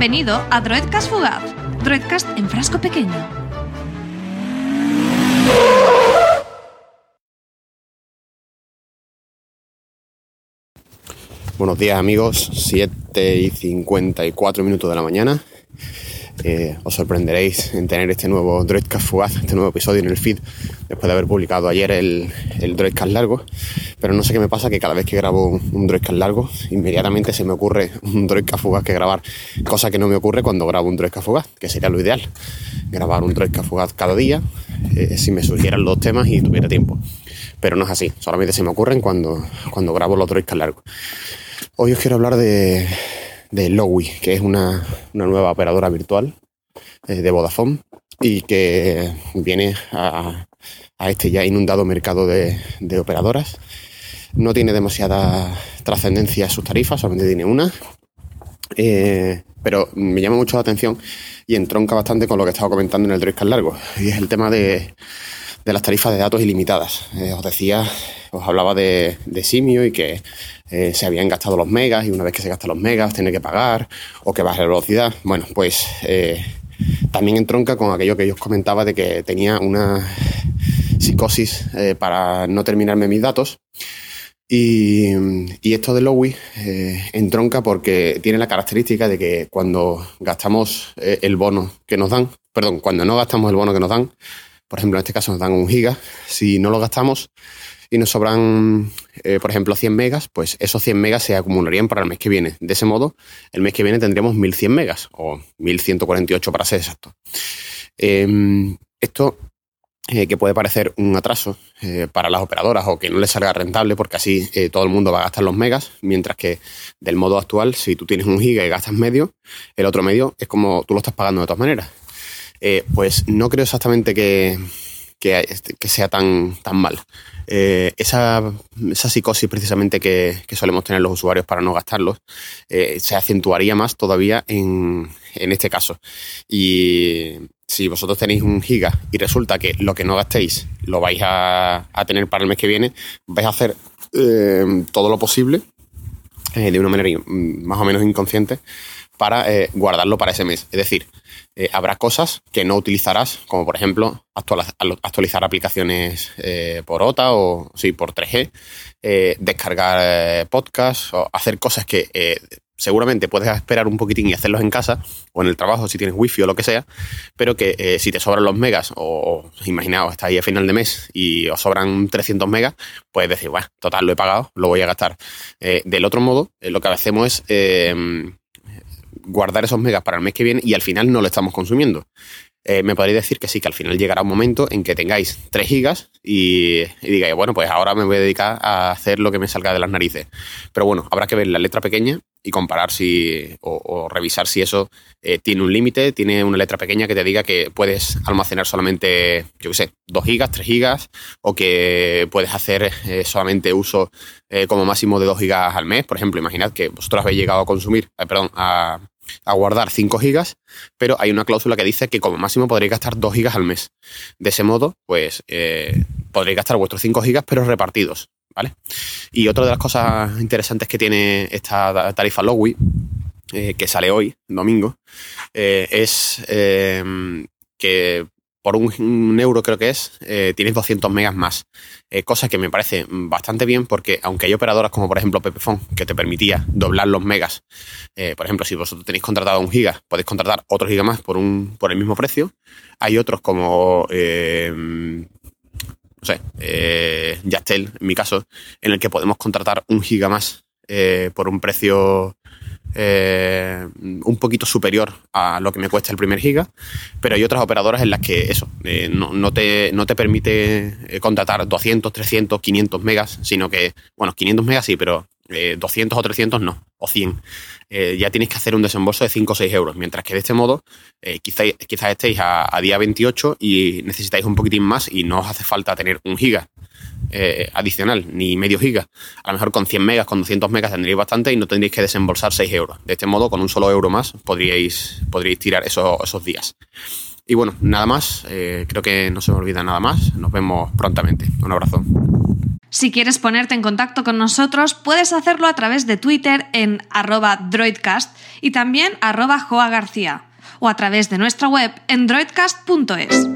Bienvenido a Droidcast Fugaz, Droidcast en frasco pequeño. Buenos días amigos, 7 y 54 minutos de la mañana. Eh, os sorprenderéis en tener este nuevo Droidcast fugaz, este nuevo episodio en el feed, después de haber publicado ayer el, el Droidcast largo. Pero no sé qué me pasa, que cada vez que grabo un, un Droidcast largo, inmediatamente se me ocurre un Droidcast fugaz que grabar, cosa que no me ocurre cuando grabo un Droidcast fugaz, que sería lo ideal. Grabar un Droidcast fugaz cada día, eh, si me surgieran los temas y tuviera tiempo. Pero no es así, solamente se me ocurren cuando, cuando grabo los Droidcast largos. Hoy os quiero hablar de, de Lowy, que es una, una nueva operadora virtual eh, de Vodafone y que viene a, este ya inundado mercado de, de, operadoras. No tiene demasiada trascendencia sus tarifas, solamente tiene una. Eh, pero me llama mucho la atención y entronca bastante con lo que estaba comentando en el Droidcast largo, y es el tema de, de las tarifas de datos ilimitadas. Eh, os decía, os hablaba de, de Simio y que eh, se habían gastado los megas y una vez que se gastan los megas tiene que pagar o que baje la velocidad. Bueno, pues eh, también entronca con aquello que yo os comentaba de que tenía una psicosis eh, para no terminarme mis datos. Y, y esto de Lowy entronca porque tiene la característica de que cuando gastamos el bono que nos dan, perdón, cuando no gastamos el bono que nos dan, por ejemplo, en este caso nos dan un giga, si no lo gastamos y nos sobran, eh, por ejemplo, 100 megas, pues esos 100 megas se acumularían para el mes que viene. De ese modo, el mes que viene tendríamos 1100 megas o 1148 para ser exacto. Eh, esto eh, que puede parecer un atraso eh, para las operadoras o que no les salga rentable porque así todo el mundo va a gastar los megas, mientras que del modo actual, si tú tienes un giga y gastas medio, el otro medio es como tú lo estás pagando de todas maneras. Pues no creo exactamente que, que, que sea tan, tan mal. Eh, esa, esa, psicosis precisamente que, que, solemos tener los usuarios para no gastarlos eh, se acentuaría más todavía en, en, este caso. Y si vosotros tenéis un giga y resulta que lo que no gastéis lo vais a, a tener para el mes que viene, vais a hacer eh, todo lo posible de una manera más o menos inconsciente para guardarlo para ese mes. Es decir, eh, habrá cosas que no utilizarás, como por ejemplo actualizar, aplicaciones eh, por OTA o sí, por 3G, eh, descargar podcasts o hacer cosas que seguramente puedes esperar un poquitín y hacerlos en casa o en el trabajo si tienes wifi o lo que sea, pero que si te sobran los megas o, imaginaos, está ahí a final de mes y os sobran 300 megas, puedes decir, bueno, total, lo he pagado, lo voy a gastar. Del otro modo, lo que hacemos es guardar esos megas para el mes que viene y al final no lo estamos consumiendo. Eh, me podréis decir que sí, que al final llegará un momento en que tengáis 3 gigas y, y, digáis, bueno, pues ahora me voy a dedicar a hacer lo que me salga de las narices. Pero bueno, habrá que ver la letra pequeña y comparar si o, revisar si eso eh, tiene un límite, tiene una letra pequeña que te diga que puedes almacenar solamente, yo qué sé, 2 gigas, 3 gigas o que puedes hacer eh, solamente uso eh, como máximo de 2 gigas al mes. Por ejemplo, imaginad que vosotros habéis llegado a consumir, perdón, a a guardar 5 gigas, pero hay una cláusula que dice que como máximo podréis gastar 2 gigas al mes. De ese modo, pues eh, podréis gastar vuestros 5 gigas, pero repartidos, ¿vale? Y otra de las cosas interesantes que tiene esta tarifa Lowy, eh, que sale hoy, domingo, eh, es eh, que por un, euro creo que es, tienes 200 megas más. Cosa que me parece bastante bien porque aunque hay operadoras como por ejemplo Pepefone que te permitía doblar los megas, por ejemplo si vosotros tenéis contratado un giga, podéis contratar otro giga más por, un, por el mismo precio. Hay otros como, no sé, eh, Yastel en mi caso, en el que podemos contratar un giga más eh, por un precio eh, un poquito superior a lo que me cuesta el primer giga, pero hay otras operadoras en las que eso, eh, no, no, te, no te permite eh, contratar 200, 300, 500 megas, sino que, bueno, 500 megas sí, pero 200 o 300 no, o 100. ya tienes que hacer un desembolso de 5 o 6 euros, mientras que de este modo quizás quizá estéis a, día 28 y necesitáis un poquitín más y no os hace falta tener un giga eh, adicional, ni medio giga. A lo mejor con 100 megas, con 200 megas tendréis bastante y no tendréis que desembolsar 6 euros. De este modo, con un solo euro más, podríais, podríais tirar esos, esos días. Y bueno, nada más. Eh, creo que no se me olvida nada más. Nos vemos prontamente. Un abrazo. Si quieres ponerte en contacto con nosotros, puedes hacerlo a través de Twitter en arroba droidcast y también arroba joagarcía o a través de nuestra web en droidcast.es.